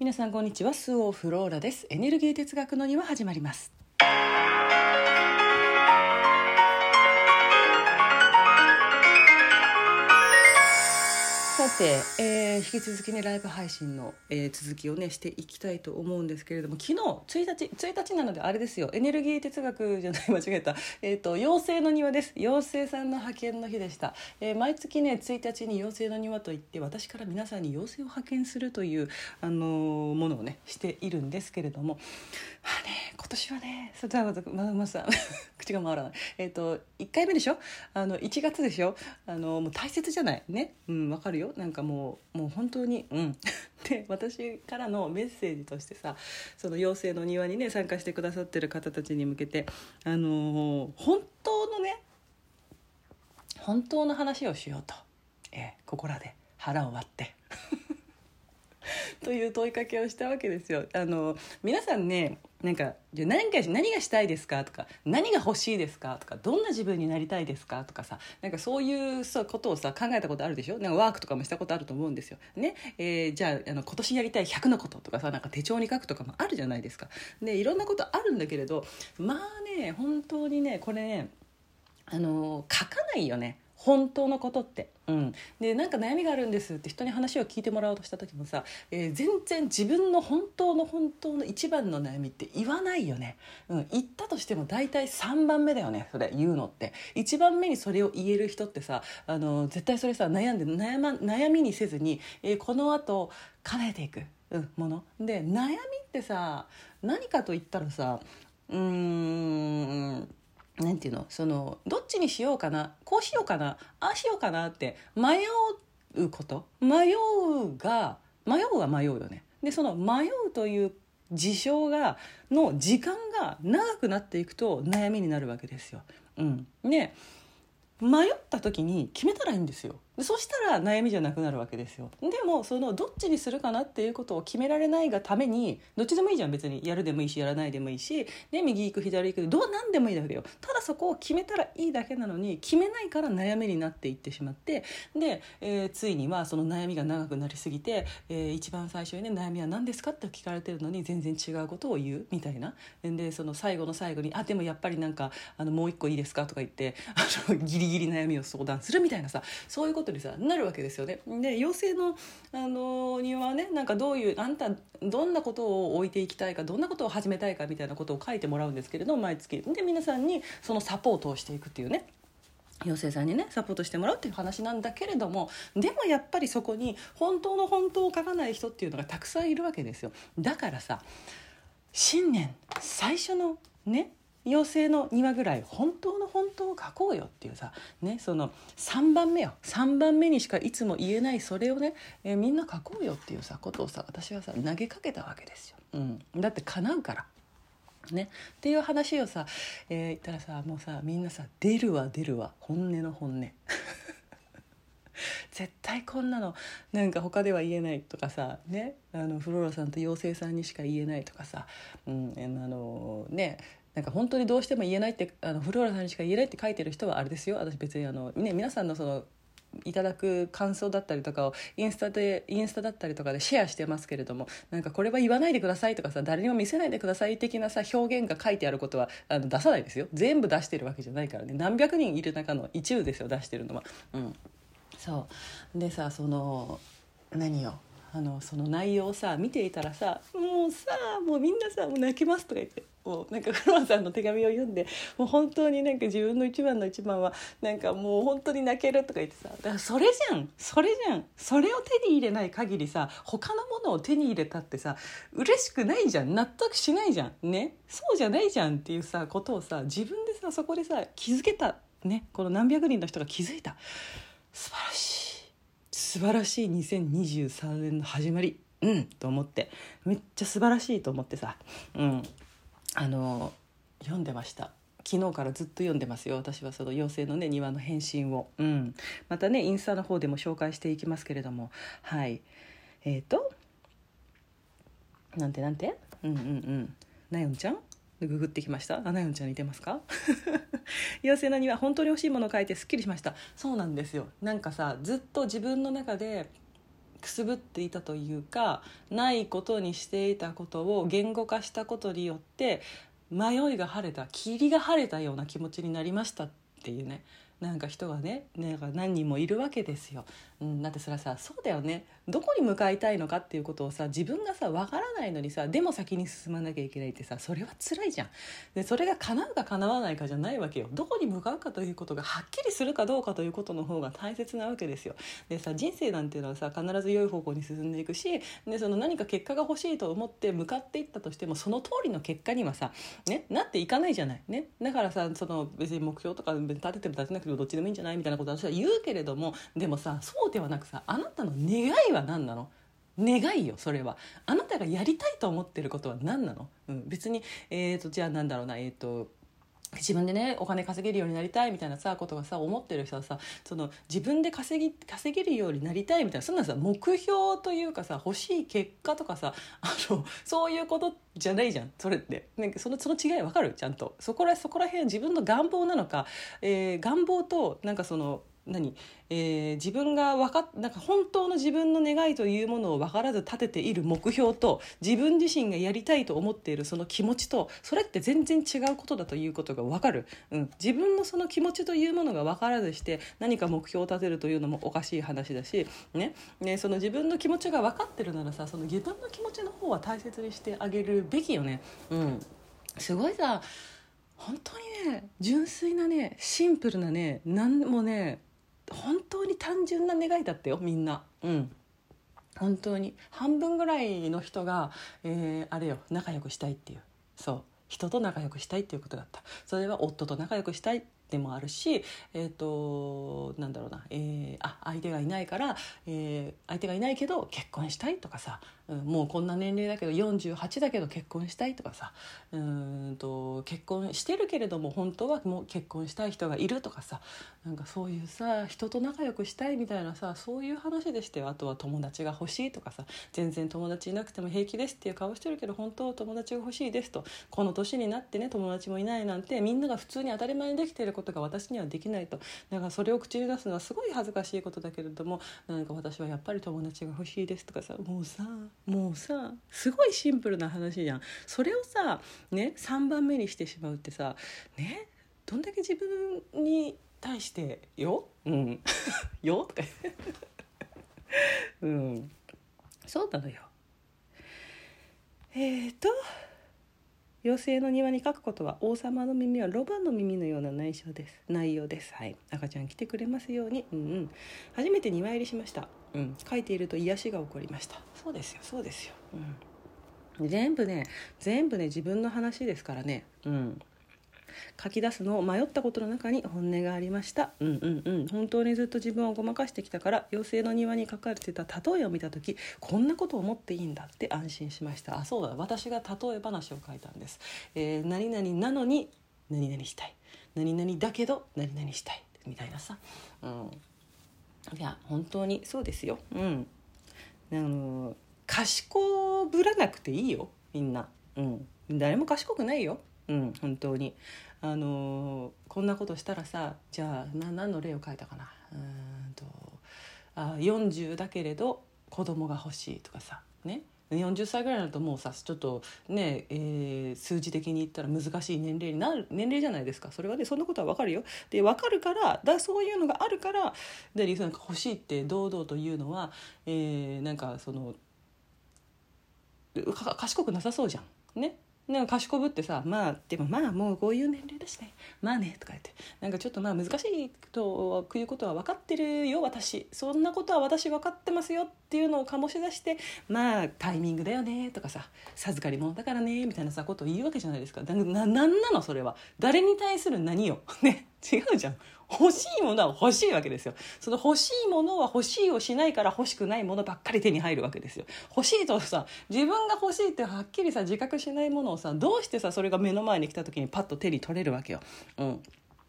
皆さんこんにちは。スオフローラです。エネルギー哲学の庭始まります。さて、えー、引き続きねライブ配信の、えー、続きをねしていきたいと思うんですけれども昨日1日1日なのであれですよ。エネルギー哲学じゃない間違えた。え、ー、と妖精の庭です。妖精さんの派遣の日でした、えー、毎月ね1日に妖精の庭といって私から皆さんに妖精を派遣するというあのー、ものをねしているんですけれども。まあね今年はねそれはままさ 口が回らない。えっ、と1回目でしょ？あの1月でしょ？あのもう大切じゃない？ね？うんわかるよ。なんかもうもう本当にうん。で私からのメッセージとしてさその妖精の庭にね参加してくださってる方たちに向けてあのー、本当のね本当の話をしようと、えー、ここらで腹を割って。という問いかけをしたわけですよ。あの皆さんねなんかじゃ何か何がしたいですか？とか何が欲しいですか？とかどんな自分になりたいですか？とかさなんかそういうさことをさ考えたことあるでしょ？なんかワークとかもしたことあると思うんですよ。ね？えー、じゃああの今年やりたい100のこととかさなんか手帳に書くとかもあるじゃないですか。でいろんなことあるんだけれどまあね本当にねこれねあの書かないよね。本当のことって。うん、でなんか悩みがあるんですって人に話を聞いてもらおうとした時もさ、えー、全然自分の本当の本当の一番の悩みって言わないよね、うん、言ったとしても大体3番目だよねそれ言うのって。1番目にそれを言える人ってさあの絶対それさ悩んで悩,、ま、悩みにせずに、えー、このあと叶えていく、うん、もの。で悩みってさ何かと言ったらさうーんなんていうの？そのどっちにしようかな？こうしようかな？ああしようかなって迷うこと？迷うが迷うは迷うよね。でその迷うという事象がの時間が長くなっていくと悩みになるわけですよ。うん、ね迷った時に決めたらいいんですよ。そしたら悩みじゃなくなるわけですよ。でもそのどっちにするかなっていうことを決められないがためにどっちでもいいじゃん。別にやるでもいいしやらないでもいいし、ね、右行く左行くどう何でもいいだけだよ。ただそこを決めたらいいだけなのに決めないから悩みになっていってしまってで、えー、ついにはその悩みが長くなりすぎて、えー、一番最初にね悩みは何ですかって聞かれてるのに全然違うことを言うみたいな。でその最後の最後に「あでもやっぱりなんかあのもう一個いいですか?」とか言ってあのギリギリ悩みを相談するみたいなさそういうことにさなるわけですよね。で妖精のあの庭はねなんかどういうあんたどんなことを置いていきたいかどんなことを始めたいかみたいなことを書いてもらうんですけれど毎月。で皆さんにそのサポートをしていくっていうね。妖精さんにねサポートしてもらうっていう話なんだけれどもでもやっぱりそこに本当の本当を書かない人っていうのがたくさんいるわけですよ。だからさ新年最初のね妖精の庭ぐらい本当の本当を書こうよっていうさ、ね、その3番目よ。3番目にしかいつも言えないそれをね、えー、みんな書こうよっていうさことをさ私はさ投げかけたわけですよ、うん、だって叶うから。ね、っていう話をさ、えー、言ったらさもうさみんなさ出るわ出るわ。本音の本音。絶対こんなのなんか他では言えないとかさね？あのフローラさんと妖精さんにしか言えないとかさ、うん、あのね？なんか本当にどうしても言えないってあのフローラさんにしか言えないって書いてる人はあれですよ。私別にあの、ね、皆さんのそのいただく感想だったりとかをインスタでインスタだったりとかでシェアしてますけれどもなんかこれは言わないでくださいとかさ誰にも見せないでください的なさ表現が書いてあることはあの出さないですよ。全部出してるわけじゃないからね。何百人いる中の一部ですよ出してるのは。うん、そう。でさその何よ？あのその内容をさ見ていたらさもうさもうみんなさもう泣けますとか言って。もうなんかフロアさんの手紙を読んでもう本当になんか自分の一番の一番はなんかもう本当に泣けるとか言ってさ。だからそれじゃん。それじゃん。それを手に入れない限りさ他のものを手に入れたってさ嬉しくないじゃん。納得しないじゃん。ね？そうじゃないじゃんっていうさことをさ自分でさそこでさ気づけた。ね？この何百人の人が気づいた。素晴らしい。素晴らしい2023年の始まり。うん。と思って。めっちゃ素晴らしいと思ってさ。うん。あの読んでました。昨日からずっと読んでますよ。私はその妖精のね庭の返信を、うん、またねインスタの方でも紹介していきますけれども。はい。えっ、ー、となんてなんて？うんうんうん。なよんちゃん？ググってきました？あなよんちゃん似てますか？妖精の庭本当に欲しいものを書いてすっきりしました。そうなんですよ。なんかさずっと自分の中でくすぶっていたというかないことにしていたことを言語化したことによって迷いが晴れた霧が晴れたような気持ちになりましたっていうね。なんか人がねなんか何人もいるわけですよ。うん、だってそれはさそうだよね。どこに向かいたいのかっていうことをさ自分がさ分からないのにさでも先に進まなきゃいけないってさそれは辛いじゃん。でそれが叶うか叶わないかじゃないわけよ。どこに向かうかということがはっきりするかどうかということの方が大切なわけですよ。でさ人生なんていうのはさ必ず良い方向に進んでいくしでその何か結果が欲しいと思って向かっていったとしてもその通りの結果にはさ、ね、なっていかないじゃない、ね、だからさその別に目標とか立てても立てなくてもどっちでもいいんじゃないみたいなことは私は言うけれどもでもさそうではなくさあなたの願いは何なの？願いよそれは。あなたがやりたいと思ってることは何なの、うん、別に、えーと、じゃあなんだろうなえっ、ー、と自分でねお金稼げるようになりたいみたいなさことがさ思ってる人はさその自分で稼ぎ稼げるようになりたいみたいなそんなさ目標というかさ欲しい結果とかさあのそういうことじゃないじゃんそれって。なんかそのその違い分かる？ちゃんと。そこらそこら辺自分の願望なのか、えー、願望となんかその何、えー、自分が分かなんか本当の自分の願いというものを分からず立てている目標と自分自身がやりたいと思っているその気持ちとそれって全然違うことだということが分かる、うん、自分のその気持ちというものが分からずして何か目標を立てるというのもおかしい話だし、ね。ね、その自分の気持ちが分かってるならさその自分の気持ちの方は大切にしてあげるべきよね。うん、すごいさ本当にね純粋なねシンプルなね何もね本当に単純な願いだったよみんな。うん。本当に。半分ぐらいの人が、えー、あれよ仲良くしたいっていう。そう。人と仲良くしたいっていうことだった。それは夫と仲良くしたいでもあるしえっ、ー、となんだろうな、えー、あ相手がいないから、えー、相手がいないけど結婚したいとかさうん、もうこんな年齢だけど48だけど結婚したいとかさうんと結婚してるけれども本当はもう結婚したい人がいるとかさなんかそういうさ人と仲良くしたいみたいなさそういう話でしたよあとは友達が欲しいとかさ全然友達いなくても平気ですっていう顔してるけど本当は友達が欲しいですとこの年になってね友達もいないなんてみんなが普通に当たり前にできていることが私にはできないと。だからそれを口に出すのはすごい恥ずかしいことだけれどもなんか私はやっぱり友達が欲しいですとかさもうさもうさすごいシンプルな話じゃん。それをさね3番目にしてしまうってさねどんだけ自分に対して「よ」うん「よ」って。うん。そうなのよ。えっ、ー、と妖精の庭に書くことは王様の耳はロバの耳のような内緒です。内容です。はい。赤ちゃん来てくれますように。うんうん。初めて庭入りしました。うん。書いていると癒しが起こりました。そうですよ。そうですよ。うん。全部ね全部ね自分の話ですからね。うん。書き出すのを迷ったことの中に本音がありました。うんうんうん。本当にずっと自分をごまかしてきたから妖精の庭に書かれてた例えを見た時こんなことを思っていいんだって安心しました。あそうだ。私が例え話を書いたんです、えー、何々なのに何々したい。何々だけど何々したい。みたいなさ、うん、いや本当にそうですよ。うん。あの賢ぶらなくていいよ。みんな。うん。誰も賢くないよ。うん本当に。あの、こんなことしたらさじゃあな何の例を書いたかな。うんとあ40だけれど子供が欲しいとかさね。40歳ぐらいになるともうさちょっとね、えー、数字的に言ったら難しい年齢になる年齢じゃないですか。それはねそんなことは分かるよ。で分かるからだそういうのがあるからでなんか欲しいって堂々というのは、えー、なんかその賢くなさそうじゃん。ね。なんか賢ぶってさまあでもまあもうこういう年齢だしね。まあねとか言って。なんかちょっとまあ難しいということは分かってるよ私。そんなことは私分かってますよっていうのを醸し出してまあタイミングだよねとかさ。授かり物だからねみたいなさことを言うわけじゃないですか。なななんなのそれは。誰に対する何よ。ね。違うじゃん。欲しいものは欲しいわけですよ。その欲しいものは欲しいをしないから欲しくないものばっかり手に入るわけですよ。欲しいとさ自分が欲しいってはっきりさ自覚しないものをさどうしてさそれが目の前に来た時にパッと手に取れるわけよ。うん。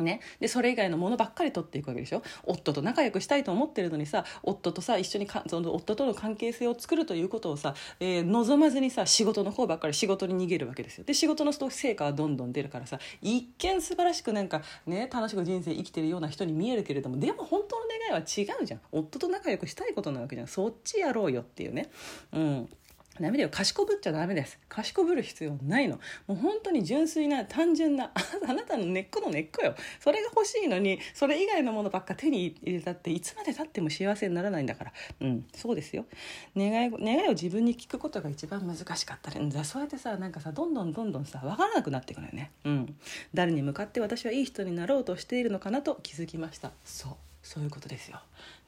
ね、でそれ以外のものばっかり取っていくわけでしょ？夫と仲良くしたいと思ってるのにさ夫とさ一緒にかその夫との関係性を作るということをさ、えー、望まずにさ仕事の方ばっかり仕事に逃げるわけですよ。で仕事の成果はどんどん出るからさ一見素晴らしくなんかね楽しく人生生きてるような人に見えるけれどもでも本当の願いは違うじゃん。夫と仲良くしたいことなわけじゃん。そっちやろうよっていうね。うん。ダメだよ賢ぶっちゃダメです。賢ぶる必要ないの。もう本当に純粋な単純な あなたの根っこの根っこよ。それが欲しいのにそれ以外のものばっか手に入れたっていつまでたっても幸せにならないんだから。うんそうですよ。願い願いを自分に聞くことが一番難しかったりそうやってさなんかさどんどんどんどんさ分からなくなっていくのよね。うん。誰に向かって私はいい人になろうとしているのかなと気づきました。そう。そういうことですよ。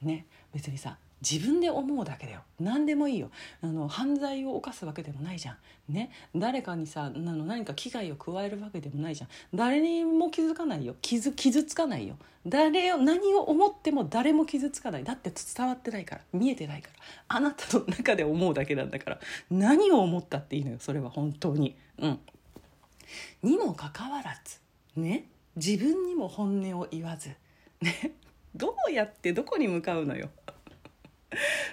ね。別にさ自分で思うだけだよ。何でもいいよ。あの犯罪を犯すわけでもないじゃん。ね。誰かにさあの何か危害を加えるわけでもないじゃん。誰にも気づかないよ。傷傷つかないよ。誰を何を思っても誰も傷つかない。だって伝わってないから。見えてないから。あなたの中で思うだけなんだから。何を思ったっていいのよそれは。本当に。うん。にもかかわらず。ね。自分にも本音を言わず。ね。どうやってどこに向かうのよ。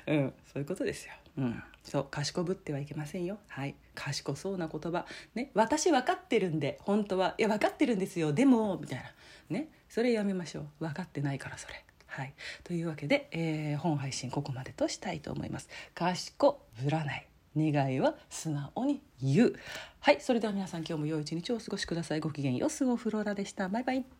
うん。そういうことですよ。うん。そう賢ぶってはいけませんよ。はい。賢そうな言葉。ね。私分かってるんで本当は。いや分かってるんですよ。でもみたいな。ね。それやめましょう。分かってないからそれ。はい。というわけで、えー、本配信ここまでとしたいと思います。賢ぶらない。願いは素直に言う。はい。それでは皆さん今日も良い一日をお過ごしください。ごきげんよう。スゴフローラでした。バイバイ。